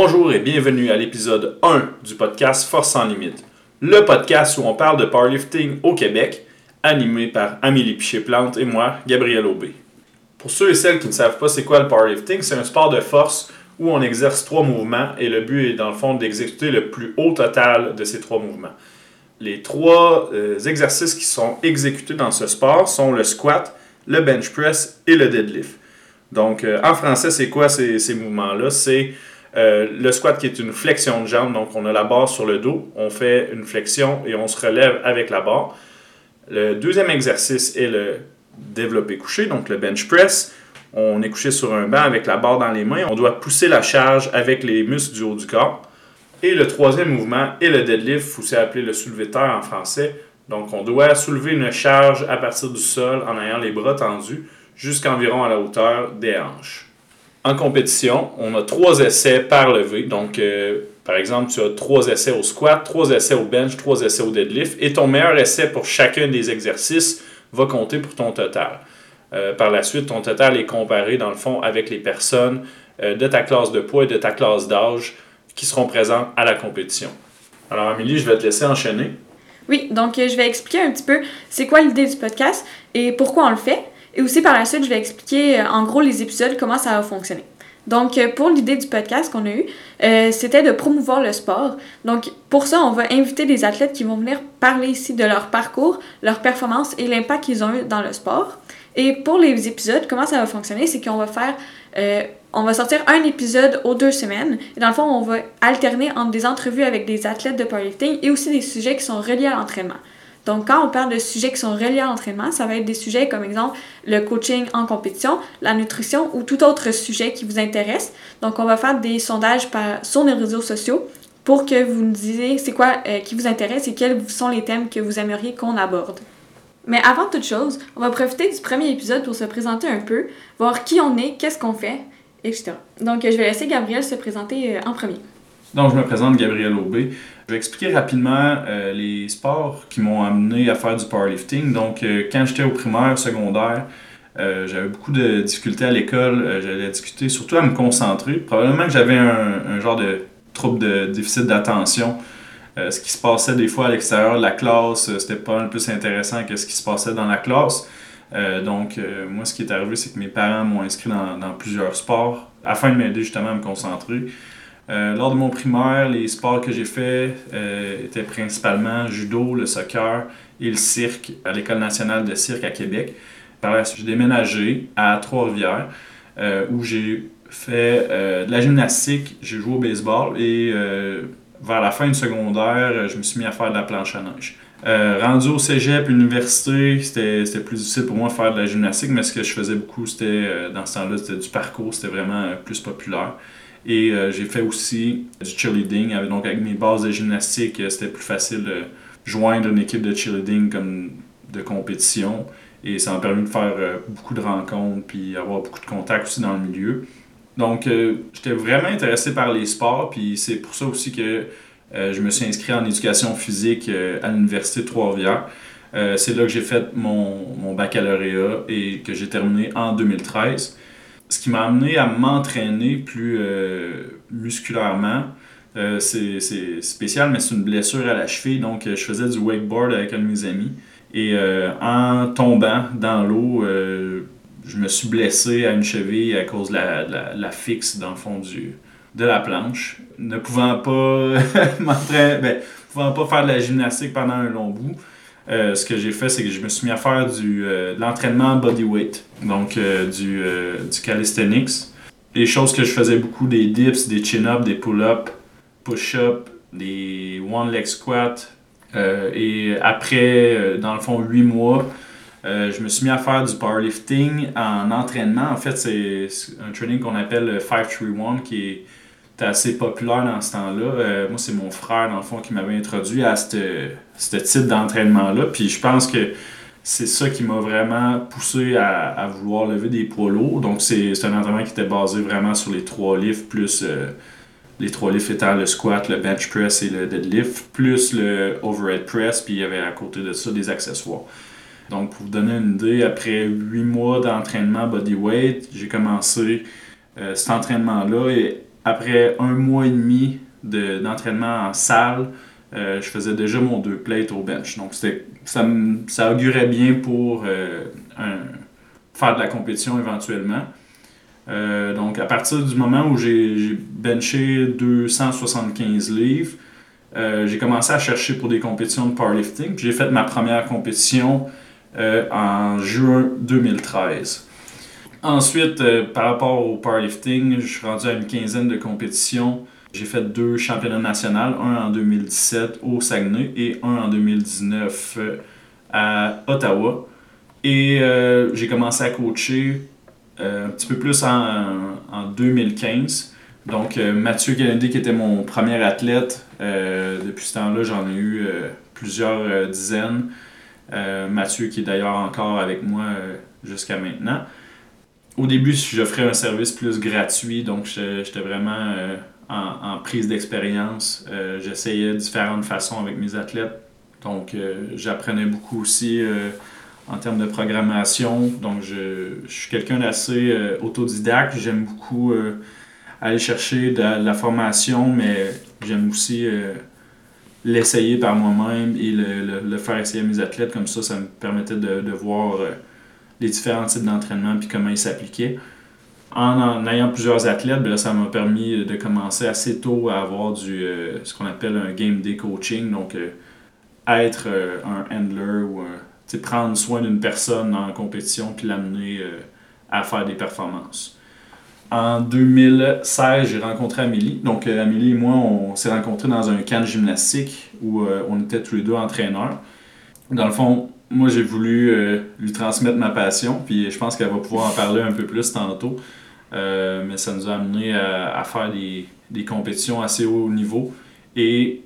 Bonjour et bienvenue à l'épisode 1 du podcast Force sans limite, le podcast où on parle de powerlifting au Québec, animé par Amélie Piché-Plante et moi, Gabriel Aubé. Pour ceux et celles qui ne savent pas c'est quoi le powerlifting, c'est un sport de force où on exerce trois mouvements et le but est dans le fond d'exécuter le plus haut total de ces trois mouvements. Les trois euh, exercices qui sont exécutés dans ce sport sont le squat, le bench press et le deadlift. Donc euh, en français, c'est quoi ces, ces mouvements-là? C'est euh, le squat qui est une flexion de jambe, donc on a la barre sur le dos, on fait une flexion et on se relève avec la barre. Le deuxième exercice est le développé couché, donc le bench press. On est couché sur un banc avec la barre dans les mains. On doit pousser la charge avec les muscles du haut du corps. Et le troisième mouvement est le deadlift, ou c'est appelé le soulevé en français. Donc on doit soulever une charge à partir du sol en ayant les bras tendus jusqu'environ à la hauteur des hanches en compétition, on a trois essais par levée. Donc, euh, par exemple, tu as trois essais au squat, trois essais au bench, trois essais au deadlift. Et ton meilleur essai pour chacun des exercices va compter pour ton total. Euh, par la suite, ton total est comparé, dans le fond, avec les personnes euh, de ta classe de poids et de ta classe d'âge qui seront présentes à la compétition. Alors, Amélie, je vais te laisser enchaîner. Oui, donc je vais expliquer un petit peu c'est quoi l'idée du podcast et pourquoi on le fait. Et aussi par la suite, je vais expliquer euh, en gros les épisodes, comment ça va fonctionner. Donc, euh, pour l'idée du podcast qu'on a eu, euh, c'était de promouvoir le sport. Donc, pour ça, on va inviter des athlètes qui vont venir parler ici de leur parcours, leur performance et l'impact qu'ils ont eu dans le sport. Et pour les épisodes, comment ça va fonctionner, c'est qu'on va faire, on va sortir un épisode aux deux semaines. Et dans le fond, on va alterner entre des entrevues avec des athlètes de powerlifting et aussi des sujets qui sont reliés à l'entraînement. Donc, quand on parle de sujets qui sont reliés à l'entraînement, ça va être des sujets comme exemple le coaching en compétition, la nutrition ou tout autre sujet qui vous intéresse. Donc, on va faire des sondages sur nos réseaux sociaux pour que vous nous disiez c'est quoi euh, qui vous intéresse et quels sont les thèmes que vous aimeriez qu'on aborde. Mais avant toute chose, on va profiter du premier épisode pour se présenter un peu, voir qui on est, qu'est-ce qu'on fait, etc. Donc, je vais laisser Gabriel se présenter euh, en premier. Donc, je me présente Gabriel Aubé. Je vais expliquer rapidement euh, les sports qui m'ont amené à faire du powerlifting. Donc, euh, quand j'étais au primaire, secondaire, euh, j'avais beaucoup de difficultés à l'école. J'allais discuter, surtout à me concentrer. Probablement que j'avais un, genre de trouble de déficit d'attention. ce qui se passait des fois à l'extérieur de la classe, c'était pas le plus intéressant que ce qui se passait dans la classe. donc, moi, ce qui est arrivé, c'est que mes parents m'ont inscrit dans, dans plusieurs sports afin de m'aider justement à me concentrer. Euh, lors de mon primaire, les sports que j'ai faits euh, étaient principalement judo, le soccer et le cirque à l'École nationale de cirque à Québec. Par la suite, j'ai déménagé à Trois-Rivières euh, où j'ai fait de la gymnastique, j'ai joué au baseball et vers la fin du secondaire, je me suis mis à faire de la planche à neige. rendu au cégep, l'université, c'était plus difficile pour moi de faire de la gymnastique, mais ce que je faisais beaucoup, c'était dans ce temps-là, c'était du parcours, c'était vraiment plus populaire. Et euh, j'ai fait aussi du cheerleading. Donc, avec mes bases de gymnastique, euh, c'était plus facile de joindre une équipe de cheerleading comme de compétition. Et ça m'a permis de faire euh, beaucoup de rencontres puis avoir beaucoup de contacts aussi dans le milieu. Donc, j'étais vraiment intéressé par les sports. Puis c'est pour ça aussi que je me suis inscrit en éducation physique à l'Université de Trois-Rivières. c'est là que j'ai fait mon, mon baccalauréat et que j'ai terminé en 2013 ce qui m'a amené à m'entraîner plus euh, musculairement. Euh, c'est spécial, mais c'est une blessure à la cheville. Donc, euh, je faisais du wakeboard avec un de mes amis. Et en tombant dans l'eau, je me suis blessé à une cheville à cause de la, la, fixe dans le fond de la planche. Ne pouvant pas ben, pouvant pas faire de la gymnastique pendant un long bout, euh, ce que j'ai fait, c'est que je me suis mis à faire du, euh, de l'entraînement bodyweight, donc euh, du, du calisthenics. Les choses que je faisais beaucoup, des dips, des chin-ups, des pull-ups, push-ups, des one-leg squats. et après, dans le fond, 8 mois, je me suis mis à faire du powerlifting en entraînement. En fait, c'est un training qu'on appelle 531 qui est assez populaire dans ce temps-là. Euh, moi, c'est mon frère, dans le fond, qui m'avait introduit à ce type d'entraînement-là. Puis je pense que c'est ça qui m'a vraiment poussé à, vouloir lever des poids lourds. Donc, c'est un entraînement qui était basé vraiment sur les trois lifts, plus euh, les trois lifts étant le squat, le bench press et le deadlift, plus le overhead press, puis il y avait à côté de ça des accessoires. Donc, pour vous donner une idée, après huit mois d'entraînement bodyweight, j'ai commencé euh, cet entraînement-là et après un mois et demi d'entraînement en salle, je faisais déjà mon deux plates au bench. Donc ça, ça augurait bien pour faire de la compétition éventuellement. donc, à partir du moment où j'ai benché 275 livres, j'ai commencé à chercher pour des compétitions de powerlifting. J'ai fait ma première compétition en juin 2013. Ensuite, euh, par rapport au powerlifting, je suis rendu à une quinzaine de compétitions. J'ai fait deux championnats nationaux, un en 2017 au Saguenay et un en 2019 euh, à Ottawa. Et euh, j'ai commencé à coacher un petit peu plus en, 2015. Donc, Mathieu Kennedy, qui était mon premier athlète, depuis ce temps-là, j'en ai eu plusieurs dizaines. Mathieu, qui est d'ailleurs encore avec moi jusqu'à maintenant au début, j'offrais un service plus gratuit, donc j'étais vraiment euh, en, prise d'expérience. Euh, j'essayais différentes façons avec mes athlètes. Donc, euh, j'apprenais beaucoup aussi en termes de programmation. Donc, je, suis quelqu'un d'assez autodidacte. J'aime beaucoup aller chercher de, la formation, mais j'aime aussi l'essayer par moi-même et le, faire essayer à mes athlètes. Comme ça, ça me permettait de, de voir les différents types d'entraînement puis comment ils s'appliquaient. En, ayant plusieurs athlètes, ben ça m'a permis de commencer assez tôt à avoir du euh, ce qu'on appelle un game day coaching, donc euh, être euh, un handler ou prendre soin d'une personne en compétition puis l'amener à faire des performances. En 2016, j'ai rencontré Amélie. Donc, Amélie et moi, on s'est rencontrés dans un camp de gymnastique où on était tous les deux entraîneurs. Dans le fond, moi, j'ai voulu euh, lui transmettre ma passion, puis je pense qu'elle va pouvoir en parler un peu plus tantôt. Euh, mais ça nous a amené à, faire des, des, compétitions assez haut niveau. Et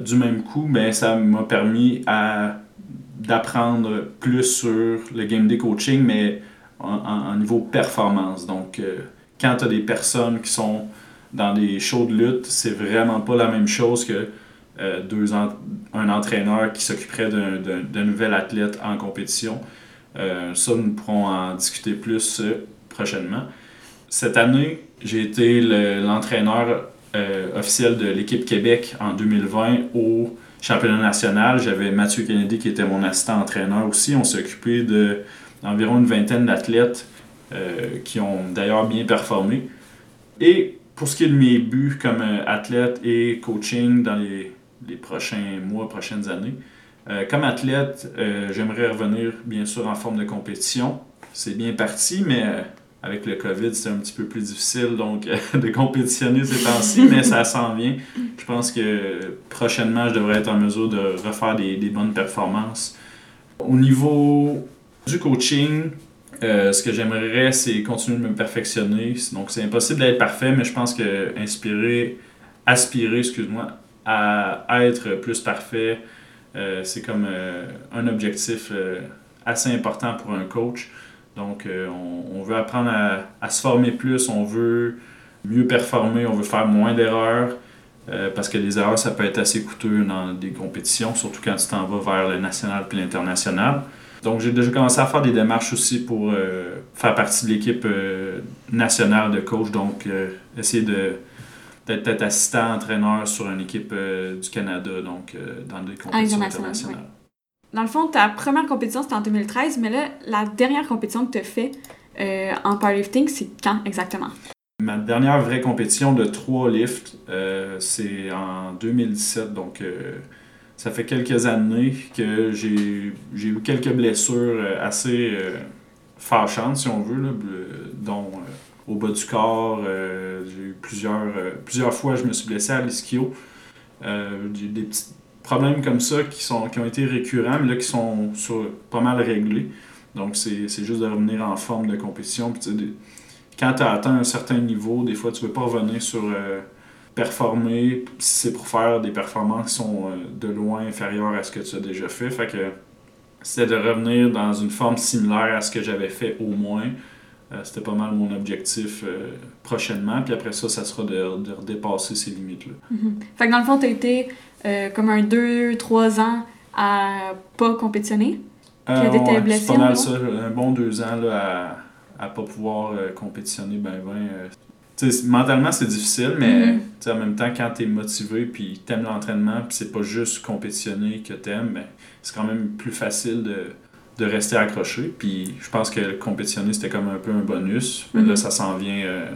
du même coup, ben, ça m'a permis d'apprendre plus sur le game day coaching, mais en, niveau performance. Donc, euh, quand tu as des personnes qui sont dans des shows de lutte, c'est vraiment pas la même chose que euh, deux un entraîneur qui s'occuperait d'un nouvel athlète en compétition. Euh, ça, nous pourrons en discuter plus euh, prochainement. Cette année, j'ai été l'entraîneur officiel de l'équipe Québec en 2020 au championnat national. J'avais Mathieu Kennedy qui était mon assistant entraîneur aussi. On s'est occupé d'environ une vingtaine d'athlètes qui ont d'ailleurs bien performé. Et pour ce qui est de mes buts comme athlète et coaching dans les les prochains mois, prochaines années. Euh, comme athlète, euh, j'aimerais revenir bien sûr en forme de compétition. C'est bien parti, mais euh, avec le COVID, c'est un petit peu plus difficile donc de compétitionner ces temps-ci, mais ça s'en vient. Je pense que prochainement, je devrais être en mesure de refaire des, des bonnes performances. Au niveau du coaching, ce que j'aimerais, c'est continuer de me perfectionner. Donc, c'est impossible d'être parfait, mais je pense que inspirer, aspirer, excuse-moi, à, être plus parfait. Euh, c'est comme euh, un objectif euh, assez important pour un coach. Donc, on, veut apprendre à, se former plus, on veut mieux performer, on veut faire moins d'erreurs. parce que les erreurs, ça peut être assez coûteux dans des compétitions, surtout quand tu t'en vas vers le national puis l'international. Donc, j'ai déjà commencé à faire des démarches aussi pour faire partie de l'équipe nationale de coach. Donc, essayer de peut-être assistant entraîneur sur une équipe euh, du Canada, donc euh, dans des compétitions internationales. Dans le fond, ta première compétition, c'était en 2013, mais là, la dernière compétition que tu as fait euh, en powerlifting, c'est quand exactement? Ma dernière vraie compétition de trois lifts, c'est en 2017, donc ça fait quelques années que j'ai eu quelques blessures assez fâchantes, si on veut, là, dont au bas du corps. Euh, j'ai eu plusieurs, euh, plusieurs fois, je me suis blessé à l'ischio. Euh, des petits problèmes comme ça qui, sont, qui ont été récurrents, mais là qui sont pas mal réglés. Donc, c'est juste de revenir en forme de compétition. quand tu as atteint un certain niveau, des fois, tu ne veux pas revenir sur performer si c'est pour faire des performances qui sont de loin inférieures à ce que tu as déjà fait. Fait c'est de revenir dans une forme similaire à ce que j'avais fait au moins, c'était pas mal mon objectif euh, prochainement. Puis après ça, ça sera de, de redépasser ces limites-là. Mm-hmm. Fait que dans le fond, tu as été euh, comme un 2-3 ans à pas compétitionner? Euh, ouais, blessé, pas mal ça. Un bon deux ans là, à, à pas pouvoir compétitionner ben ben. mentalement, c'est difficile, mais Mhm. en même temps, quand tu es motivé puis t'aimes l'entraînement, puis c'est pas juste compétitionner que t'aimes, ben, c'est quand même plus facile de, de rester accroché. Puis je pense que compétitionner, c'était comme un peu un bonus. Mais Mhm. là, ça s'en vient, euh,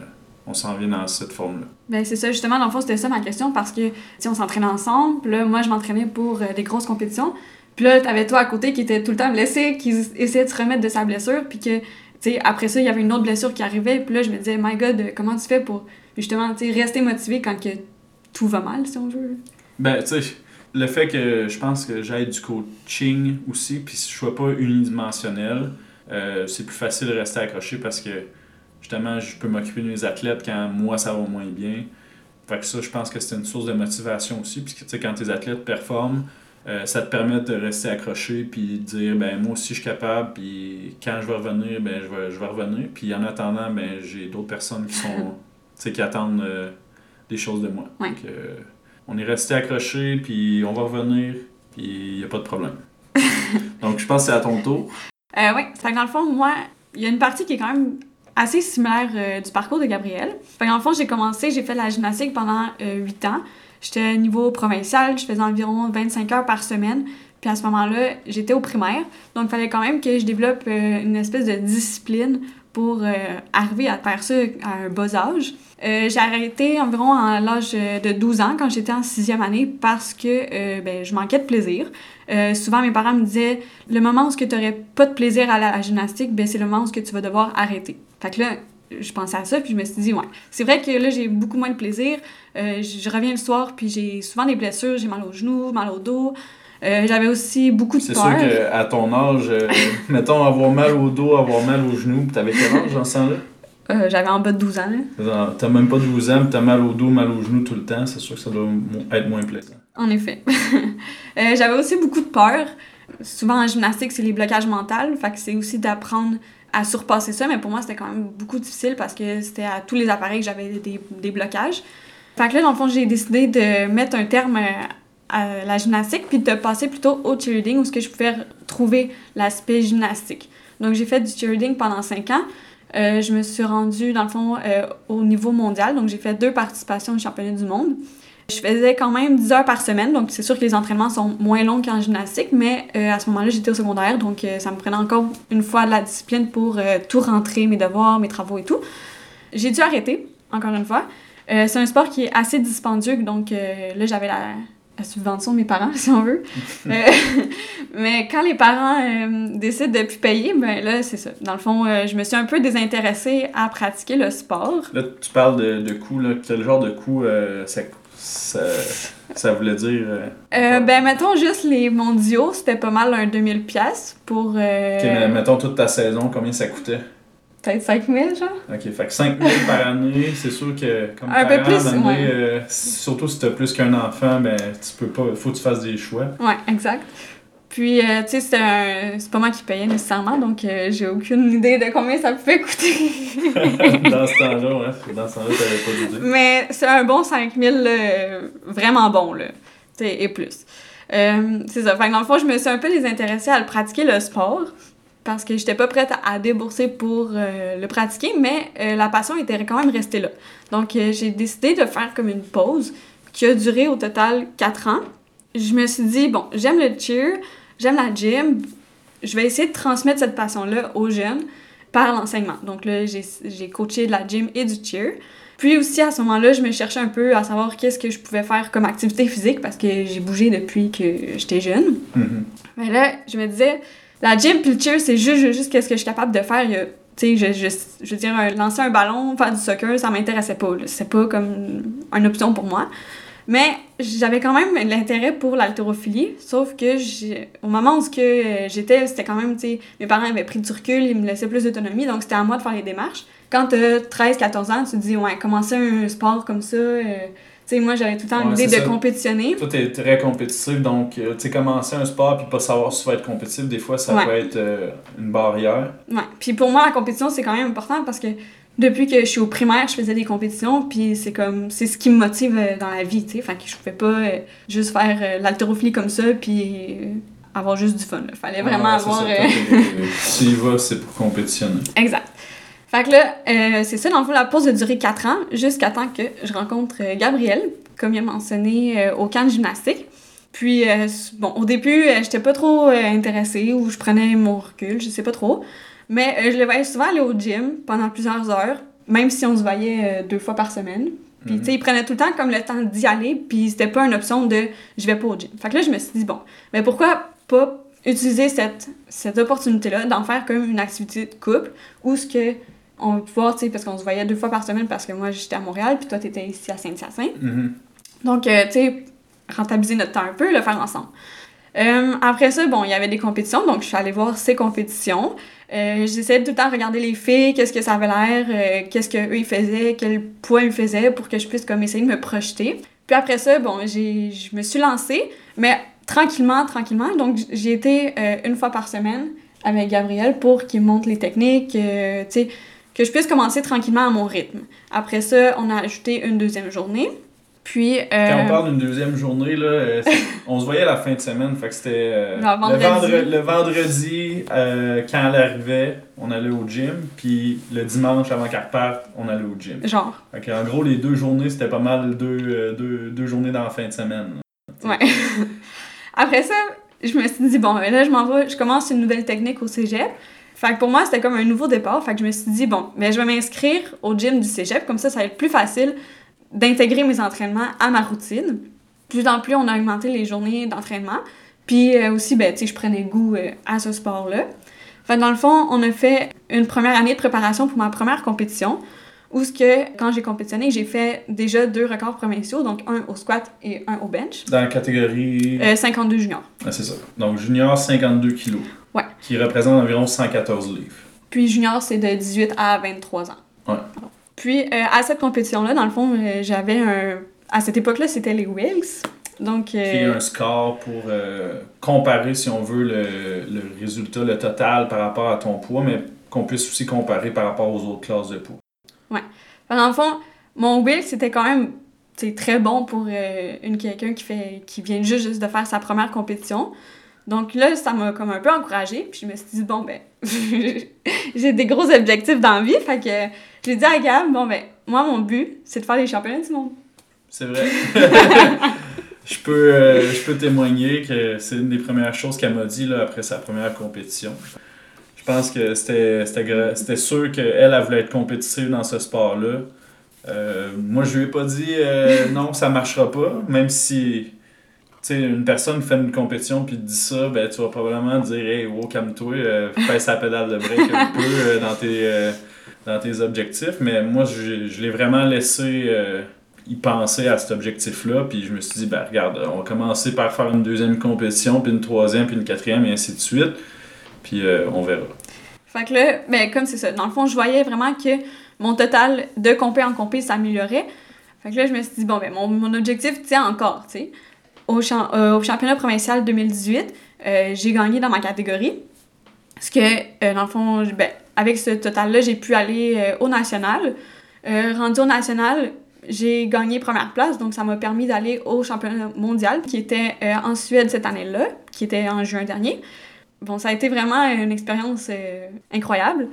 on s'en vient dans cette forme-là. Ben, c'est ça, justement, dans le fond, c'était ça ma question parce que, si on s'entraînait ensemble, puis là, moi, je m'entraînais pour euh, des grosses compétitions. Puis là, t'avais toi à côté qui était tout le temps blessé, qui essayait de se remettre de sa blessure, puis que, tu sais, après ça, il y avait une autre blessure qui arrivait, puis là, je me disais, my god, euh, comment tu fais pour, justement, tu sais, rester motivé quand que tout va mal, si on veut? Ben, tu sais, le fait que je pense que j'aille du coaching aussi, puis si je sois pas unidimensionnel, euh, c'est plus facile de rester accroché parce que justement, je peux m'occuper de mes athlètes quand moi ça va moins bien. Fait que ça, je pense que c'est une source de motivation aussi, puisque tu sais, quand tes athlètes performent, euh, ça te permet de rester accroché puis de dire ben moi aussi je suis capable puis quand je vais revenir ben je vais, je vais revenir puis en attendant ben j'ai d'autres personnes qui sont tu sais qui attendent euh, des choses de moi Ouais. Donc, on est resté accroché puis on va revenir puis il y a pas de problème donc je pense que c'est à ton tour Euh, oui, fait que dans le fond, moi, il y a une partie qui est quand même assez similaire euh, du parcours de Gabriel. Fait que dans le fond, j'ai commencé, j'ai fait de la gymnastique pendant euh, 8 ans. J'étais au niveau provincial, je faisais environ 25 heures par semaine. Puis à ce moment-là, j'étais au primaire. Donc, il fallait quand même que je développe euh, une espèce de discipline pour euh, arriver à faire ça à un bas âge. Euh, j'ai arrêté environ à l'âge de 12 ans, quand j'étais en sixième année, parce que euh, ben, je manquais de plaisir. Souvent, mes parents me disaient le moment où tu n'aurais pas de plaisir à la gymnastique, ben, c'est le moment où tu vas devoir arrêter. Fait que là, je pensais à ça, puis je me suis dit, ouais. C'est vrai que là, j'ai beaucoup moins de plaisir. Je reviens le soir, puis j'ai souvent des blessures. J'ai mal aux genoux, mal au dos. Euh, J'avais aussi beaucoup de c'est peur. sûr qu'à ton âge euh, mettons avoir mal au dos avoir mal aux genoux t'avais quel âge dans ce temps-là? Euh, J'avais en bas de 12 ans. là. T'as même pas 12 ans, t'as mal au dos, mal aux genoux tout le temps, c'est sûr que ça doit être moins plaisant. En effet. J'avais aussi beaucoup de peur. Souvent en gymnastique, c'est les blocages mentaux. Fait que c'est aussi d'apprendre à surpasser ça. Mais pour moi, c'était quand même beaucoup difficile parce que c'était à tous les appareils que j'avais des, des blocages. Fait que là, dans le fond, j'ai décidé de mettre un terme la gymnastique puis de passer plutôt au cheerleading où ce que je pouvais trouver l'aspect gymnastique. Donc, j'ai fait du cheerleading pendant cinq ans. Euh, je me suis rendue, dans le fond, euh, au niveau mondial. Donc, j'ai fait deux participations au championnat du monde. Je faisais quand même 10 heures par semaine, donc c'est sûr que les entraînements sont moins longs qu'en gymnastique, mais euh, à ce moment-là, j'étais au secondaire, donc ça me prenait encore une fois de la discipline pour tout rentrer, mes devoirs, mes travaux et tout. J'ai dû arrêter, encore une fois. C'est un sport qui est assez dispendieux, donc là, j'avais la, la subvention de mes parents, si on veut. Euh, mais quand les parents euh, décident de plus payer, ben là, c'est ça. Dans le fond, euh, je me suis un peu désintéressée à pratiquer le sport. Là, tu parles de, de coups, là. Quel genre de euh, ça, ça, ça voulait dire ben, mettons juste les mondiaux, c'était pas mal un 2000 pièces pour euh, Ok, mais mettons toute ta saison, combien ça coûtait? Peut-être 5000, genre? Ok, fait que 5 000 par année, c'est sûr que comme Un peu plus, ouais. euh, surtout si t'as plus qu'un enfant, ben tu peux pas, faut que tu fasses des choix. Ouais, exact. Puis, euh, tu sais, c'est pas moi qui payais nécessairement, donc euh, j'ai aucune idée de combien ça pouvait coûter. dans ce temps-là, ouais, dans ce temps-là, t'avais pas d'idée. Mais c'est un bon 5000, euh, vraiment bon, là. Tu sais, et plus. C'est ça. Fait que dans le fond, je me suis un peu désintéressée à le pratiquer, le sport, parce que j'étais pas prête à débourser pour euh, le pratiquer, mais euh, la passion était quand même restée là. Donc, euh, j'ai décidé de faire comme une pause qui a duré au total 4 ans. Je me suis dit, bon, j'aime le cheer, j'aime la gym, je vais essayer de transmettre cette passion-là aux jeunes par l'enseignement. Donc là, j'ai coaché de la gym et du cheer. Puis aussi, à ce moment-là, je me cherchais un peu à savoir qu'est-ce que je pouvais faire comme activité physique parce que j'ai bougé depuis que j'étais jeune. Mhm. Mais là, je me disais, la gym puis le cheer, c'est juste, juste qu'est-ce que je suis capable de faire. Je, je, je veux dire, lancer un ballon, faire du soccer, ça m'intéressait pas. C'est pas comme une option pour moi. Mais j'avais quand même l'intérêt pour l'haltérophilie, sauf que au moment où euh, j'étais, c'était quand même, mes parents avaient pris du recul, ils me laissaient plus d'autonomie, donc c'était à moi de faire les démarches. Quand t'as 13-14 ans, tu te dis, ouais, commencer un sport comme ça, euh, sais, moi j'avais tout le temps Ouais, l'idée de ça. compétitionner. Toi, t'es très compétitif, donc, euh, tu sais, commencer un sport puis pas savoir si tu vas être compétitif, des fois, ça Ouais. peut être euh, une barrière. Ouais. Puis pour moi, la compétition, c'est quand même important parce que depuis que je suis au primaire, je faisais des compétitions, puis c'est comme, c'est ce qui me motive euh, dans la vie, tu sais. Fait que je pouvais pas euh, juste faire euh, l'haltérophilie comme ça, puis avoir juste du fun. là. Fallait vraiment Ouais, avoir. ça, toi, Tu y vas, c'est pour compétitionner. Exact. Fait que là, euh, c'est ça, dans le fond, la pause a duré 4 ans, jusqu'à temps que je rencontre euh, Gabriel, comme il a mentionné, euh, au camp de gymnastique. Puis, euh, bon, au début, j'étais pas trop intéressée ou je prenais mon recul, je sais pas trop. Mais je le voyais souvent aller au gym pendant plusieurs heures, même si on se voyait deux fois par semaine. Puis, Mhm. tu sais, il prenait tout le temps comme le temps d'y aller, puis c'était pas une option de je vais pas au gym. Fait que là, je me suis dit, bon, mais pourquoi pas utiliser cette, cette opportunité-là d'en faire comme une activité de couple où ce que on va pouvoir, tu sais, parce qu'on se voyait deux fois par semaine parce que moi j'étais à Montréal, puis toi t'étais ici à Saint-Hyacinthe. Mhm. Donc, euh, tu sais, rentabiliser notre temps un peu, le faire ensemble. Euh, après ça, bon, il y avait des compétitions, donc je suis allée voir ces compétitions. Euh, J'essayais tout le temps de regarder les filles, qu'est-ce que ça avait l'air, euh, qu'est-ce qu'eux ils faisaient, quel poids ils faisaient pour que je puisse comme essayer de me projeter. Puis après ça, bon, je me suis lancée, mais tranquillement, tranquillement. Donc j'ai été euh, une fois par semaine avec Gabriel pour qu'il montre les techniques, tu sais, que je puisse commencer tranquillement à mon rythme. Après ça, on a ajouté une deuxième journée. Puis, euh, Quand on parle d'une deuxième journée, là, euh, on se voyait la fin de semaine. Fait que c'était euh. Le, le vendredi, euh, quand elle arrivait, on allait au gym. Puis le dimanche, avant qu'elle reparte, on allait au gym. genre, Fait en gros, les deux journées, c'était pas mal deux, deux, deux journées dans la fin de semaine. Ouais. Après ça, je me suis dit, bon, ben là, je m'en vais, je commence une nouvelle technique au cégep. Fait que pour moi, c'était comme un nouveau départ. Fait que je me suis dit, bon, ben je vais m'inscrire au gym du cégep. Comme ça, ça va être plus facile d'intégrer mes entraînements à ma routine. Plus en plus, on a augmenté les journées d'entraînement. Puis euh, aussi, ben, tu sais, je prenais goût euh, à ce sport-là. Fait que dans le fond, on a fait une première année de préparation pour ma première compétition. Où ce que, quand j'ai compétitionné, j'ai fait déjà deux records provinciaux, donc un au squat et un au bench. Dans la catégorie. Euh, 52 juniors. Ah, c'est ça. Donc, junior, 52 kilos. Ouais. Qui représente environ 114 livres. Puis junior, c'est de 18 à 23 ans. Ouais. Puis euh, à cette compétition-là, dans le fond, euh, j'avais un... À cette époque-là, c'était les Wilks. Donc... Qui est euh, un score pour euh, comparer, si on veut, le, le résultat, le total par rapport à ton poids, mais qu'on puisse aussi comparer par rapport aux autres classes de poids. Fait, Dans le fond, mon Wilks, c'était quand même c'est très bon pour euh, une quelqu'un qui fait qui vient juste, juste de faire sa première compétition. Donc là, ça m'a comme un peu encouragée. Puis je me suis dit, bon, ben, j'ai des gros objectifs dans la vie. Fait que j'ai dit à Gab, bon, ben, moi, mon but, c'est de faire les championnats du monde. C'est vrai. je, peux, euh, je peux témoigner que c'est une des premières choses qu'elle m'a dit là, après sa première compétition. Je pense que c'était sûr qu'elle, elle voulait être compétitive dans ce sport-là. Euh, moi, je lui ai pas dit euh, non, ça marchera pas, même si sais, une personne fait une compétition puis te dit ça, ben, tu vas probablement dire Hey, wow, calme-toi, euh, fais sa pédale de break un peu euh, dans, tes, euh, dans tes objectifs. Mais moi, je, je l'ai vraiment laissé euh, y penser à cet objectif-là. Puis je me suis dit, ben, regarde, on va commencer par faire une deuxième compétition, puis une troisième, puis une quatrième, et ainsi de suite. Puis on verra. Fait que là, ben, comme c'est ça, dans le fond, je voyais vraiment que mon total de compé en compé s'améliorait. Fait que là, je me suis dit, bon, ben, mon, mon objectif tient encore, tu sais. Au, champ- euh, au championnat provincial 2018, euh, j'ai gagné dans ma catégorie. Parce que, euh, dans le fond, ben, avec ce total-là, j'ai pu aller au national. Rendu au national, j'ai gagné première place, donc ça m'a permis d'aller au championnat mondial qui était en Suède cette année-là, qui était en juin dernier. Bon, ça a été vraiment une expérience incroyable.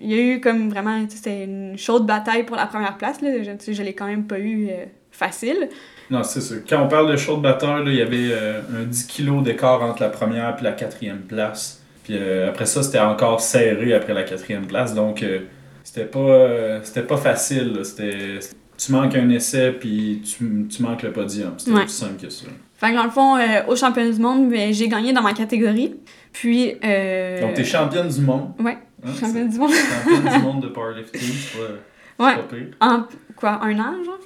Il y a eu comme vraiment, c'était une chaude bataille pour la première place. Là. Je, je l'ai quand même pas eu facile. Non, c'est ça. Quand on parle de short batteur, là, il y avait euh, un 10 kg d'écart entre la première et la quatrième place. Puis euh, après ça, c'était encore serré après la quatrième place. Donc, euh, c'était pas, c'était pas facile. C'était, tu manques un essai, puis tu, tu manques le podium. C'était Ouais. aussi simple que ça. Fait que dans le fond, au championnat du monde, ben, j'ai gagné dans ma catégorie. Puis. Euh... Donc, t'es championne du monde. Ouais, Hein, championne du monde. championne du monde de powerlifting. C'est pas, Ouais. c'est pas pire. En quoi, un an, genre?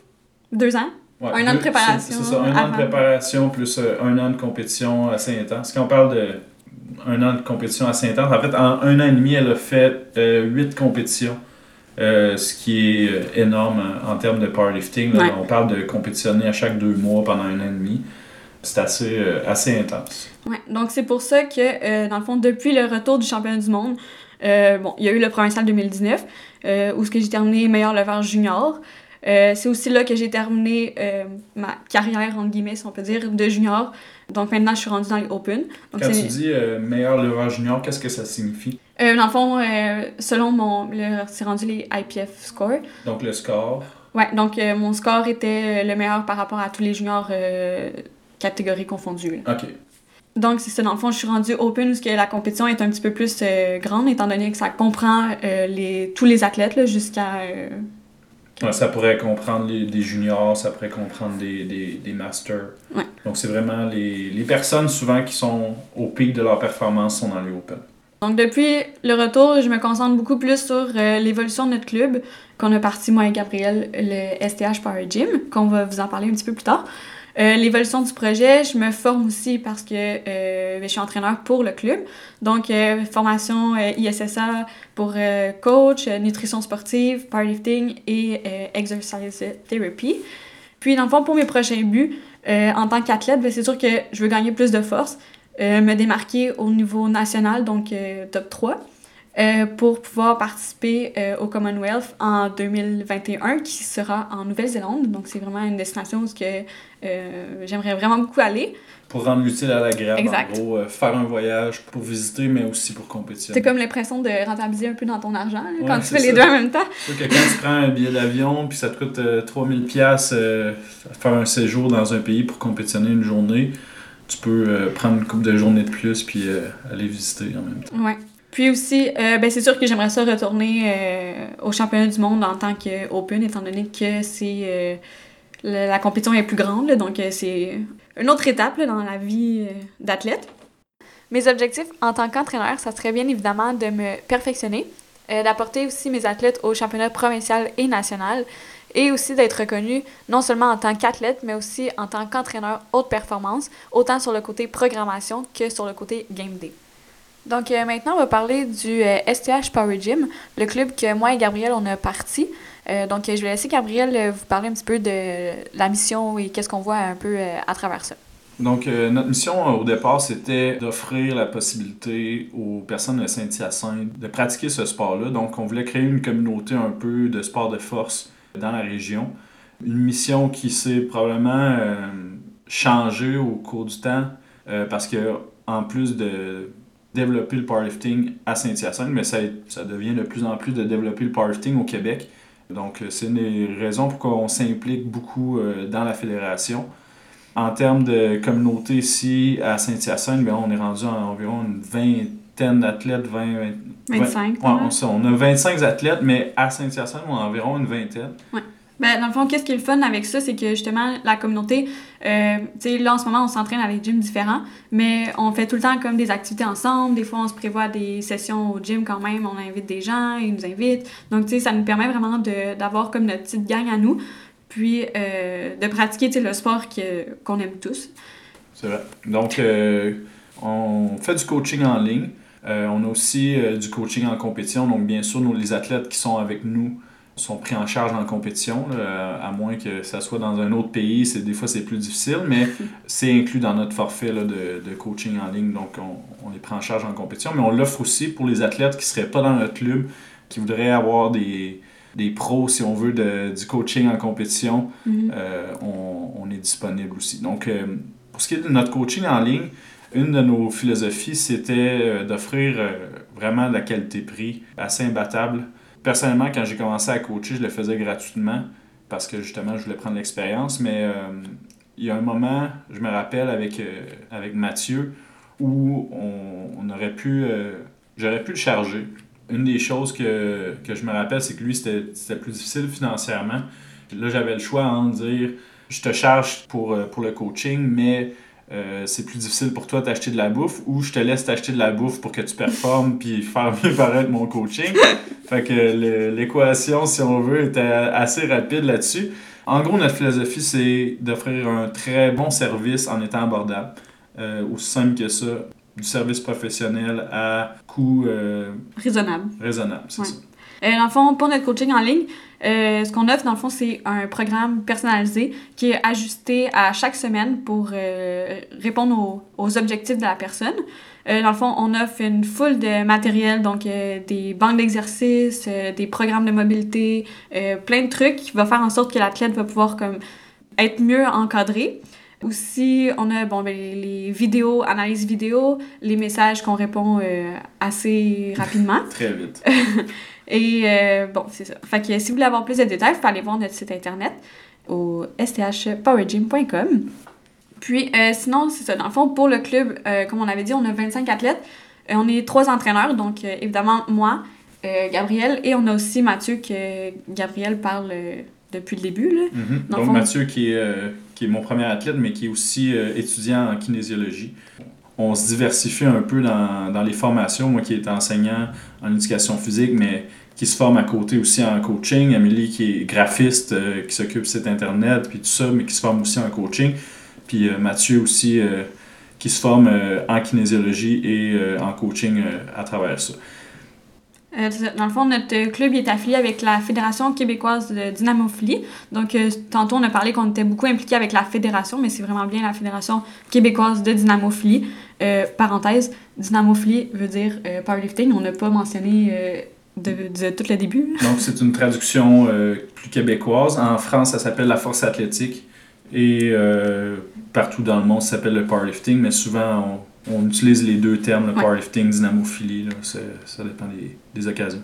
Deux ans? Ouais, Un an de préparation C'est ça, un an de préparation plus euh, un an de compétition assez intense. Quand on parle de un an de compétition assez intense, en fait, en un an et demi, elle a fait euh, huit compétitions, euh, ce qui est énorme en, en termes de powerlifting. là. Ouais. On parle de compétitionner à chaque deux mois pendant un an et demi. C'est assez, euh, assez intense. Ouais, donc c'est pour ça que, dans le fond, depuis le retour du championnat du monde, bon, il y a eu le provincial 2019, euh, où ce que j'ai terminé meilleur leveur junior. Euh, c'est aussi là que j'ai terminé euh, ma carrière, entre guillemets, si on peut dire, de junior. Donc maintenant, je suis rendue dans les Open. Donc, Quand tu dis euh, meilleur leveur junior, qu'est-ce que ça signifie? Euh, dans le fond, selon mon. le- C'est rendu les IPF scores. Donc le score? Ouais, donc mon score était le meilleur par rapport à tous les juniors catégories confondues. là. OK. Donc, c'est ça, dans le fond, je suis rendue open parce que la compétition est un petit peu plus euh, grande, étant donné que ça comprend euh, les, tous les athlètes jusqu'à. euh, Ouais, ça pourrait comprendre les, des juniors, ça pourrait comprendre des, des, des masters. Ouais. Donc c'est vraiment les, les personnes souvent qui sont au pic de leur performance sont dans les Open. Donc, depuis le retour, je me concentre beaucoup plus sur euh, l'évolution de notre club, qu'on a parti, moi et Gabriel, le STH Power Gym, qu'on va vous en parler un petit peu plus tard. Euh, l'évolution du projet, je me forme aussi parce que euh, ben, je suis entraîneur pour le club. Donc, euh, formation ISSA pour coach, nutrition sportive, powerlifting et exercise therapy. Puis, dans le fond, pour mes prochains buts, en tant qu'athlète, ben, c'est sûr que je veux gagner plus de force, me démarquer au niveau national, donc top 3, euh, pour pouvoir participer euh, au Commonwealth en 2021, qui sera en Nouvelle-Zélande. Donc, c'est vraiment une destination où euh, j'aimerais vraiment beaucoup aller. Pour rendre l'utile à l'agréable, Exact. en gros, faire un voyage pour visiter, mais aussi pour compétitionner. C'est comme l'impression de rentabiliser un peu dans ton argent là, Ouais, quand tu fais les deux en même temps. C'est que quand tu prends un billet d'avion puis ça te coûte euh, 3000 pièces faire un séjour dans un pays pour compétitionner une journée, tu peux euh, prendre une couple de journées de plus puis euh, aller visiter en même temps. Ouais. Puis aussi, euh, ben c'est sûr que j'aimerais ça retourner euh, au championnat du monde en tant que Open, étant donné que c'est euh, la, compétition est plus grande, donc euh, c'est une autre étape dans la vie d'athlète. Mes objectifs en tant qu'entraîneur, ça serait bien évidemment de me perfectionner, d'apporter aussi mes athlètes au championnat provincial et national, et aussi d'être reconnu non seulement en tant qu'athlète, mais aussi en tant qu'entraîneur haute performance, autant sur le côté programmation que sur le côté game day. Donc euh, maintenant, on va parler du euh, STH Power Gym, le club que moi et Gabriel, on a parti. Euh, donc euh, je vais laisser Gabriel euh, vous parler un petit peu de la mission et qu'est-ce qu'on voit un peu euh, à travers ça. Donc, euh, notre mission euh, au départ, c'était d'offrir la possibilité aux personnes de Saint-Hyacinthe de pratiquer ce sport-là. Donc, on voulait créer une communauté un peu de sport de force dans la région. Une mission qui s'est probablement euh, changée au cours du temps euh, parce que, en plus de développer le powerlifting à Saint-Hyacinthe, mais ça, ça devient de plus en plus de développer le powerlifting au Québec. Donc, euh, c'est une des raisons pourquoi on s'implique beaucoup euh, dans la fédération. En termes de communauté ici à Saint-Hyacinthe, ben, on est rendu à environ une vingtaine d'athlètes, 20, 20 25. Ouais, on, ça, on a 25 athlètes, mais à Saint-Hyacinthe, on a environ une vingtaine. Ben, dans le fond, qu'est-ce qui est le fun avec ça, c'est que justement, la communauté, euh, tu sais, là en ce moment, on s'entraîne à des gyms différents, mais on fait tout le temps comme des activités ensemble. Des fois, on se prévoit des sessions au gym quand même, on invite des gens, ils nous invitent. Donc, tu sais, ça nous permet vraiment d'avoir comme notre petite gang à nous, puis euh, de pratiquer, tu sais, le sport qu'on aime tous. C'est vrai. Donc, euh, on fait du coaching en ligne. On a aussi du coaching en compétition. Donc, bien sûr, nos, les athlètes qui sont avec nous sont pris en charge en compétition, là, à moins que ça soit dans un autre pays. C'est, des fois, c'est plus difficile, mais c'est inclus dans notre forfait là, de, de coaching en ligne. Donc, on, on les prend en charge en compétition. Mais on l'offre aussi pour les athlètes qui ne seraient pas dans notre club, qui voudraient avoir des, des pros, si on veut, de, du coaching en compétition. Mhm. Euh, on, on est disponible aussi. Donc, euh, pour ce qui est de notre coaching en ligne, une de nos philosophies, c'était euh, d'offrir vraiment de la qualité-prix assez imbattable. Personnellement, quand j'ai commencé à coacher, je le faisais gratuitement parce que justement, je voulais prendre l'expérience. Mais euh, il y a un moment, je me rappelle avec, euh, Mathieu, où on, aurait pu, euh, j'aurais pu le charger. Une des choses que, je me rappelle, c'est que lui, c'était plus difficile financièrement. Là, j'avais le choix entre dire je te charge pour le coaching, mais euh, c'est plus difficile pour toi d'acheter de la bouffe ou je te laisse t'acheter de la bouffe pour que tu performes puis faire mieux paraître mon coaching? Fait que l'équation, si on veut, était assez rapide là-dessus. En gros, notre philosophie, c'est d'offrir un très bon service en étant abordable. Euh, aussi simple que ça, du service professionnel à coût euh, Raisonnable. raisonnable, c'est Ouais. ça. Euh, dans le fond, pour notre coaching en ligne, euh, ce qu'on offre, dans le fond, c'est un programme personnalisé qui est ajusté à chaque semaine pour euh, répondre aux, aux, objectifs de la personne. Dans le fond, on offre une foule de matériel, donc des banques d'exercice, euh, des programmes de mobilité, plein de trucs qui vont faire en sorte que l'athlète va pouvoir comme, être mieux encadré. Aussi, on a bon, ben, les vidéos, analyse vidéo, les messages qu'on répond assez rapidement. Très vite. Et euh, bon, c'est ça. Fait que si vous voulez avoir plus de détails, vous pouvez aller voir notre site internet au sthpowergym.com. Puis euh, sinon, c'est ça. Dans le fond, pour le club, euh, comme on avait dit, on a 25 athlètes. Euh, on est trois entraîneurs, donc euh, évidemment moi, euh, Gabriel, et on a aussi Mathieu que Gabriel parle depuis le début. Là. Mhm. Le Donc fond- Mathieu qui est, qui est mon premier athlète, mais qui est aussi euh, étudiant en kinésiologie. On se diversifie un peu dans, dans les formations. Moi qui est enseignant en éducation physique, mais qui se forme à côté aussi en coaching. Amélie qui est graphiste, euh, qui s'occupe du site internet, puis tout ça, mais qui se forme aussi en coaching. Puis euh, Mathieu aussi qui se forme en kinésiologie et en coaching à travers ça. Euh, dans le fond, notre club il est affilié avec la Fédération québécoise de dynamophilie. Donc, euh, tantôt, on a parlé qu'on était beaucoup impliqué avec la fédération, mais c'est vraiment bien la Fédération québécoise de dynamophilie. Euh, parenthèse, dynamophilie veut dire euh, powerlifting. On n'a pas mentionné euh, de, de tout le début. Donc, c'est une traduction euh, plus québécoise. En France, ça s'appelle la force athlétique. Et euh, partout dans le monde, ça s'appelle le powerlifting. Mais souvent, on, on utilise les deux termes, le Ouais. powerlifting, dynamophilie. Là, ça dépend des, des occasions.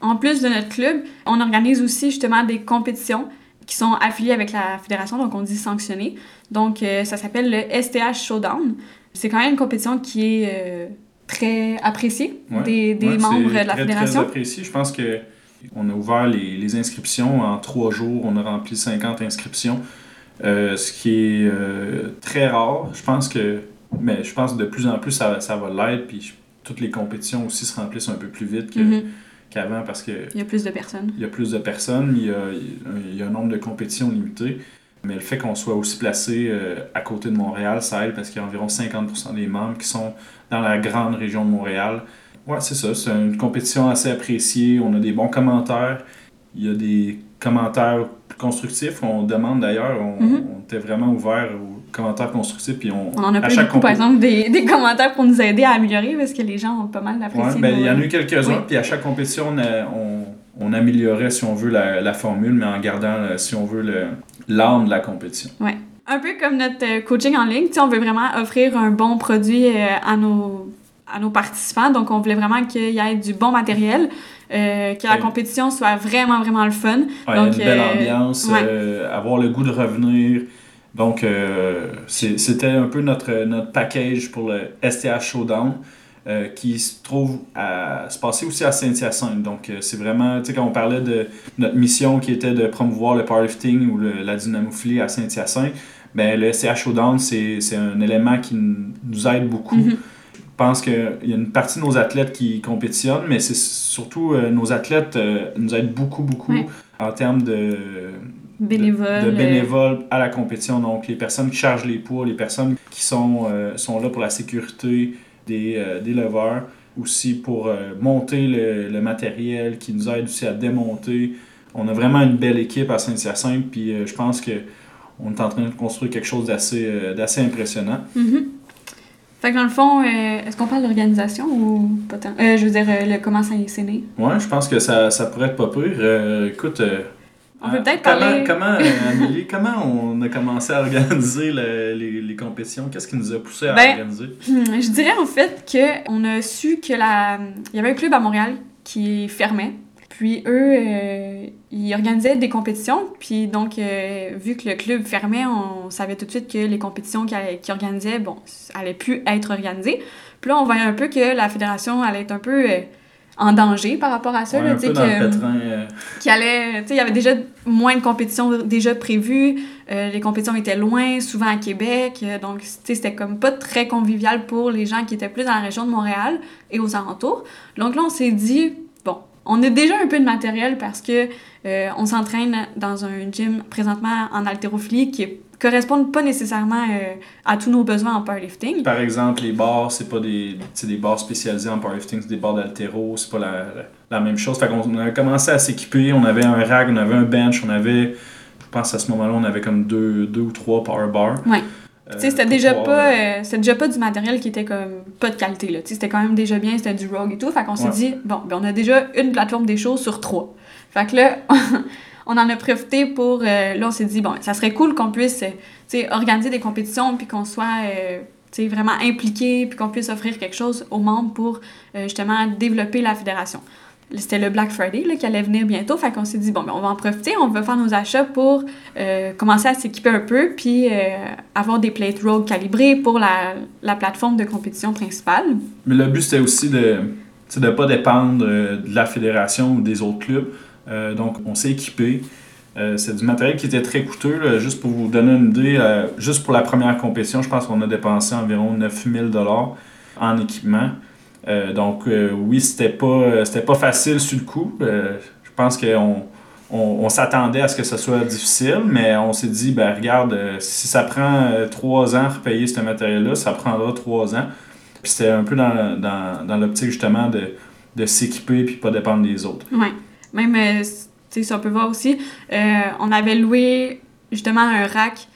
En plus de notre club, on organise aussi justement des compétitions qui sont affiliées avec la fédération, donc on dit sanctionnées. Donc, euh, ça s'appelle le STH Showdown. C'est quand même une compétition qui est euh, très appréciée Ouais. des, des Ouais, membres de la très, fédération. Très apprécié. Je pense que on a ouvert les, les inscriptions en trois jours. On a rempli 50 inscriptions, euh, ce qui est très rare. Je pense que, mais je pense que de plus en plus ça, ça va l'être. Puis je- toutes les compétitions aussi se remplissent un peu plus vite que- Mhm. qu'avant parce que Il y a plus de personnes. il y a plus de personnes, il y a, il y a un nombre de compétitions limité. Mais le fait qu'on soit aussi placé euh, à côté de Montréal, ça aide parce qu'il y a environ 50% des membres qui sont dans la grande région de Montréal. Ouais, c'est ça. C'est une compétition assez appréciée. On a des bons commentaires. Il y a des commentaires constructifs. On demande d'ailleurs, on, Mhm. on était vraiment ouvert aux commentaires constructifs. Puis on, On en a à pas eu beaucoup, par exemple, des, des commentaires pour nous aider à améliorer parce que les gens ont pas mal Ouais, apprécié. ben, il y en a eu quelques-uns, Oui. puis à chaque compétition, on, a- on, on améliorait, si on veut, la, la formule, mais en gardant, euh, si on veut, l'âme de la compétition. Un peu comme notre euh, coaching en ligne, on veut vraiment offrir un bon produit euh, à nos à nos participants. Donc, on voulait vraiment qu'il y ait du bon matériel, euh, que la Ouais. compétition soit vraiment, vraiment le fun. Ouais, Donc, une belle euh, ambiance, ouais. euh, avoir le goût de revenir. Donc, euh, c'était un peu notre, notre package pour le STH Showdown. euh, qui se trouve à se passer aussi à Saint-Hyacinthe. Donc, euh, c'est vraiment, tu sais, quand on parlait de notre mission qui était de promouvoir le powerlifting ou le- la dynamophilie à Saint-Hyacinthe, ben, le STH Showdown, c'est un élément qui nous aide beaucoup. Mhm. Je pense qu'il y a une partie de nos athlètes qui compétitionnent, mais c'est surtout euh, nos athlètes nous aident beaucoup, beaucoup en termes de, Bénévoles. de, de euh, bénévoles à la compétition. Donc, les personnes qui chargent les poids, les personnes qui sont, euh, sont là pour la sécurité des, euh, des leveurs, aussi pour euh, monter le, le matériel, qui nous aide aussi à démonter. On a vraiment une belle équipe à Saint-Hyacinthe, puis je pense que on est en train de construire quelque chose d'assez d'assez impressionnant. mhm. Fait que dans le fond, euh, est-ce qu'on parle d'organisation ou pas tant? Euh, je veux dire, euh, le, comment ça c'est né? Ouais, je pense que ça, ça pourrait être pas pire. Écoute, On peut euh, peut-être parler- Comment, Amélie, comment on a commencé à organiser le- les, les compétitions? Qu'est-ce qui nous a poussé à Ben, organiser? Hmm, Je dirais en fait que on a su que la il y avait un club à Montréal qui fermait. Puis eux, euh, ils organisaient des compétitions. Puis donc, euh, vu que le club fermait, on savait tout de suite que les compétitions qu'ils qu'ils organisaient, bon, allaient plus être organisées. Puis là, on voyait un peu que la fédération allait être un peu euh, en danger par rapport à ça. Ouais, là, un peu dans que- le pétrin. euh, qui allait, tu sais, il y avait déjà moins de compétitions déjà prévues. Euh, les compétitions étaient loin, souvent à Québec. euh, donc, c'était comme pas très convivial pour les gens qui étaient plus dans la région de Montréal et aux alentours. Donc là, on s'est dit, bon, on a déjà un peu de matériel parce que euh, on s'entraîne dans un gym présentement en haltérophilie qui est correspondent pas nécessairement euh, à tous nos besoins en powerlifting. Par exemple, les bars, c'est pas des, des bars spécialisés en powerlifting, c'est des bars d'altéro, c'est pas la, la, même chose. Fait qu'on a commencé à s'équiper, on avait un rack, on avait un bench, on avait, je pense à ce moment-là, on avait comme deux, deux ou trois power bars. Ouais. Euh, c'était déjà pas euh, déjà pas du matériel qui était comme pas de qualité là c'était quand même déjà bien c'était du rogue et tout fait qu'on s'est dit bon ben on a déjà une plateforme des choses sur trois fait que là on en a profité pour euh, là on s'est dit bon ça serait cool qu'on puisse organiser des compétitions puis qu'on soit vraiment impliqué puis qu'on puisse offrir quelque chose aux membres pour justement développer la fédération c'était le Black Friday là, qui allait venir bientôt. Fait qu'on s'est dit, bon, ben, on va en profiter, on va faire nos achats pour euh, commencer à s'équiper un peu, puis euh, avoir des plate road calibrés pour la, la, plateforme de compétition principale. Mais le but, c'était aussi de ne pas dépendre euh, de la fédération ou des autres clubs. Donc, on s'est équipé. c'est du matériel qui était très coûteux. juste pour vous donner une idée, juste pour la première compétition, je pense qu'on a dépensé environ 9000 en équipement. Euh, donc, euh, oui, c'était pas, c'était pas facile sur le coup. Euh, je pense qu'on on, s'attendait à ce que ce soit difficile, mais on s'est dit, ben regarde, si ça prend trois ans à repayer ce matériel-là, ça prendra trois ans. Puis c'était un peu dans, dans, dans l'optique justement de, de s'équiper puis pas dépendre des autres. Même, tu sais, on peut voir aussi, on avait loué justement un rack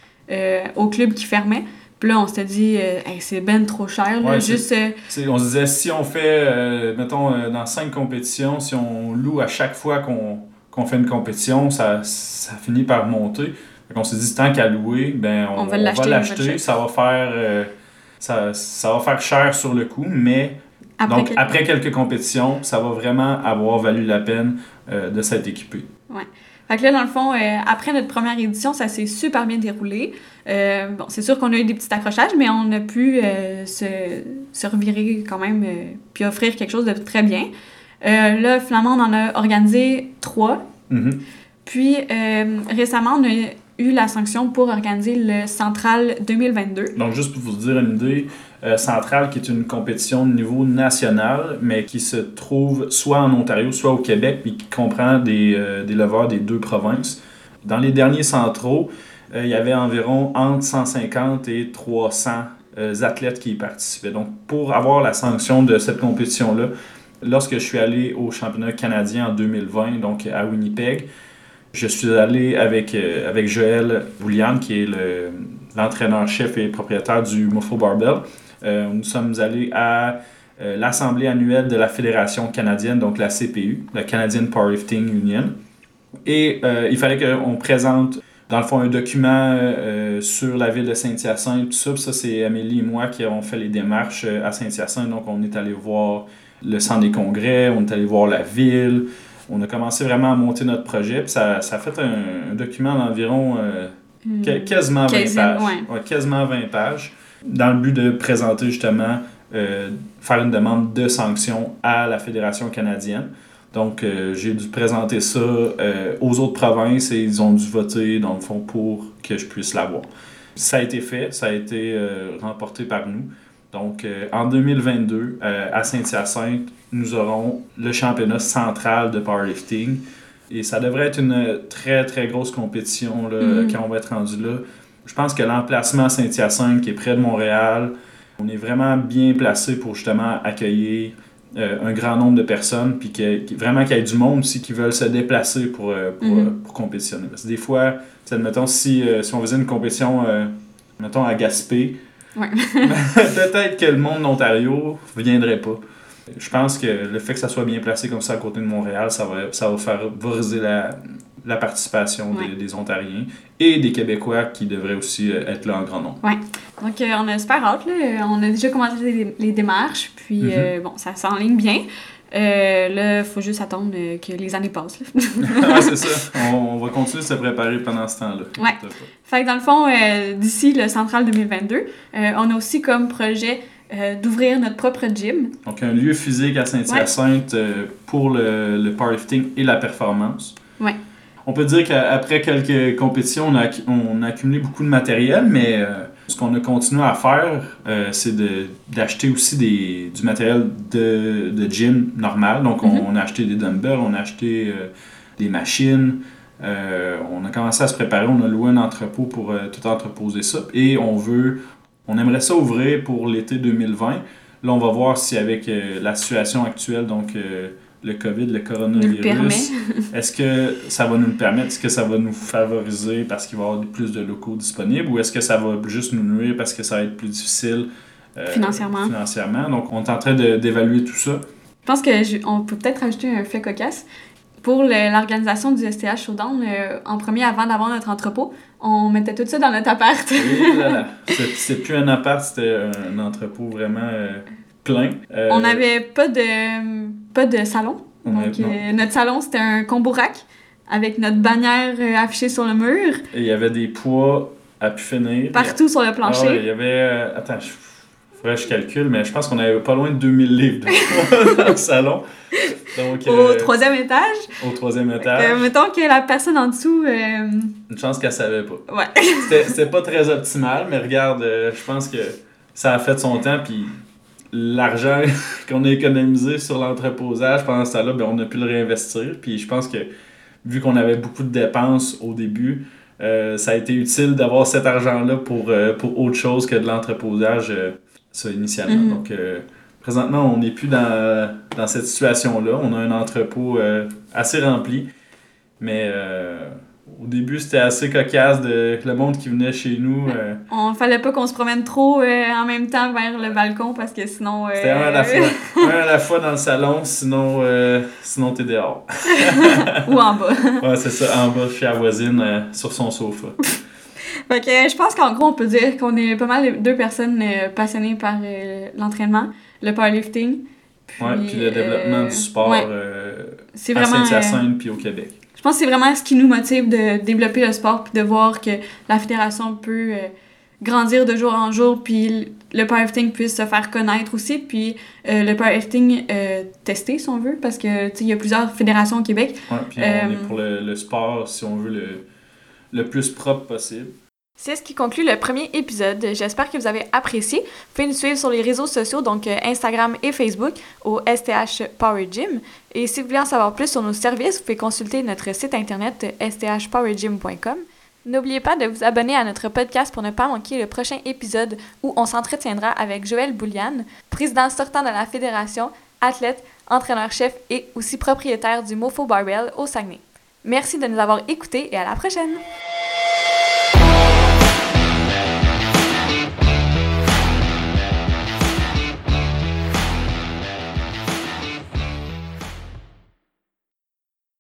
au club qui fermait. Puis là, on s'était dit, euh, c'est ben trop cher. Là, juste, euh, on se disait, si on fait, euh, mettons, dans cinq compétitions, si on loue à chaque fois qu'on fait une compétition, ça, ça finit par monter. Donc on s'est dit, tant qu'à louer, ben, on, va l'acheter. Ça va faire ça, ça, va faire cher sur le coup, mais après donc, après quelques compétitions, ça va vraiment avoir valu la peine de s'être équipé. Ouais. Fait que là, dans le fond, après notre première édition, ça s'est super bien déroulé. Euh, bon, c'est sûr qu'on a eu des petits accrochages, mais on a pu euh, se, se, revirer quand même, euh, puis offrir quelque chose de très bien. là, finalement, on en a organisé trois. Mm-hmm. Puis, récemment, on a eu la sanction pour organiser le Central 2022. Donc, juste pour vous dire une idée, Central, qui est une compétition de niveau national, mais qui se trouve soit en Ontario, soit au Québec, puis qui comprend des, des leveurs des deux provinces. Dans les derniers centraux, euh, il y avait environ entre 150 et 300 euh, athlètes qui y participaient. Donc, pour avoir la sanction de cette compétition-là, lorsque je suis allé au championnat canadien en 2020, donc à Winnipeg, je suis allé avec, euh, avec Joël Boulian, qui est l'entraîneur-chef et propriétaire du Mofo Barbell. nous sommes allés à l'assemblée annuelle de la Fédération canadienne, donc la CPU, la Canadian Powerlifting Union. Et il fallait qu'on présente dans le fond, un document euh, sur la ville de Saint-Hyacinthe, tout ça. ça, c'est Amélie et moi qui avons fait les démarches euh, à Saint-Hyacinthe. Donc, on est allé voir le centre des congrès, on est allé voir la ville. On a commencé vraiment à monter notre projet. Puis ça, ça a fait un, document d'environ euh, hmm. quasiment 20 pages. quasiment 20 pages. Dans le but de présenter justement, faire une demande de sanction à la Fédération canadienne. Donc, euh, j'ai dû présenter ça euh, aux autres provinces et ils ont dû voter, dans le fond, pour que je puisse l'avoir. Ça a été fait, ça a été euh, remporté par nous. Donc, en 2022, à Saint-Hyacinthe, nous aurons le championnat central de powerlifting. Et ça devrait être une très, très grosse compétition là, mm-hmm. quand on va être rendu là. Je pense que l'emplacement Saint-Hyacinthe, qui est près de Montréal, on est vraiment bien placé pour justement accueillir euh, un grand nombre de personnes, puis que, vraiment qu'il y ait du monde aussi qui veulent se déplacer pour, euh, pour, mhm. euh, pour, compétitionner. Parce que des fois, admettons, si, si on faisait une compétition, mettons, à Gaspé, peut-être que le monde d'Ontario ne viendrait pas. Je pense que le fait que ça soit bien placé comme ça à côté de Montréal, ça va, ça va favoriser la, la participation des, Ontariens et des Québécois qui devraient aussi euh, être là en grand nombre. Oui. Donc, euh, on a super hâte. Là. On a déjà commencé les, démarches, puis mm-hmm. euh, bon, ça s'enligne bien. Là, il faut juste attendre que les années passent. c'est ça. On, va continuer de se préparer pendant ce temps-là. Oui. Fait que dans le fond, d'ici le Central 2022, on a aussi comme projet d'ouvrir notre propre gym. Donc, un lieu physique à Saint-Hyacinthe pour le, le powerlifting et la performance. Oui on peut dire qu'après quelques compétitions, on a, on a, accumulé beaucoup de matériel, mais euh, ce qu'on a continué à faire, euh, c'est d'acheter aussi des, du matériel de, de gym normal. Donc, on, mhm. a acheté des dumbbells, on a acheté euh, des machines, on a commencé à se préparer, on a loué un entrepôt pour tout entreposer ça. Et on veut, on aimerait ça ouvrir pour l'été 2020. Là, on va voir si avec la situation actuelle, donc le COVID, le coronavirus, est-ce que ça va nous le permettre? Est-ce que ça va nous favoriser parce qu'il va y avoir plus de locaux disponibles ou est-ce que ça va juste nous nuire parce que ça va être plus difficile euh, financièrement. financièrement? Donc, on est en train d'évaluer tout ça. Je pense qu'on peut peut-être rajouter un fait cocasse. Pour l'organisation du STH Showdown, euh, en premier, avant d'avoir notre entrepôt, on mettait tout ça dans notre appart. oui, là, là. C'est plus un appart, c'était un entrepôt vraiment... Euh, plein. On n'avait pas de pas de salon. Donc, euh, notre salon, c'était un combo rack avec notre bannière euh, affichée sur le mur. Et il y avait des poids à pu finir. Partout sur le plancher. Ah il y avait. Euh, attends, il faudrait que je calcule, mais je pense qu'on avait pas loin de 2000 livres de dans le salon. Donc, au troisième étage. Au troisième étage. mettons que la personne en dessous. Une chance qu'elle savait pas. Ouais. c'était pas très optimal, mais regarde, je pense que ça a fait son temps, puis l'argent qu'on a économisé sur l'entreposage pendant ce temps-là, ben, on a pu le réinvestir. Puis je pense que vu qu'on avait beaucoup de dépenses au début, euh, ça a été utile d'avoir cet argent-là pour, euh, pour autre chose que de l'entreposage, euh, ça initialement. Mm-hmm. Donc présentement, on n'est plus dans, dans cette situation-là. On a un entrepôt assez rempli, mais au début, c'était assez cocasse de le monde qui venait chez nous. Euh... On fallait pas qu'on se promène trop euh, en même temps vers le balcon parce que sinon. Euh, c'était un à la fois. un à la fois dans le salon, sinon, euh, sinon t'es dehors. Ou en bas. ouais, c'est ça, en bas chez la voisine sur son sofa. fait que je pense qu'en gros, on peut dire qu'on est pas mal deux personnes passionnées par l'entraînement, le powerlifting. Puis, ouais, puis le développement du sport ouais. à Saint-Hyacinthe puis au Québec. Je pense que c'est vraiment ce qui nous motive de développer le sport puis de voir que la fédération peut euh, grandir de jour en jour puis le powerlifting puisse se faire connaître aussi puis euh, le powerlifting euh, testé si on veut parce que il y a plusieurs fédérations au Québec. Ouais, puis on est pour le, le, sport si on veut le, le plus propre possible. C'est ce qui conclut le premier épisode. J'espère que vous avez apprécié. Vous pouvez nous suivre sur les réseaux sociaux, donc euh, Instagram et Facebook, au STH Power Gym. Et si vous voulez en savoir plus sur nos services, vous pouvez consulter notre site internet sthpowergym.com. N'oubliez pas de vous abonner à notre podcast pour ne pas manquer le prochain épisode où on s'entretiendra avec Joël Bouliane, président sortant de la fédération, athlète, entraîneur-chef et aussi propriétaire du Mofo Barbell au Saguenay. Merci de nous avoir écoutés et à la prochaine! Bye.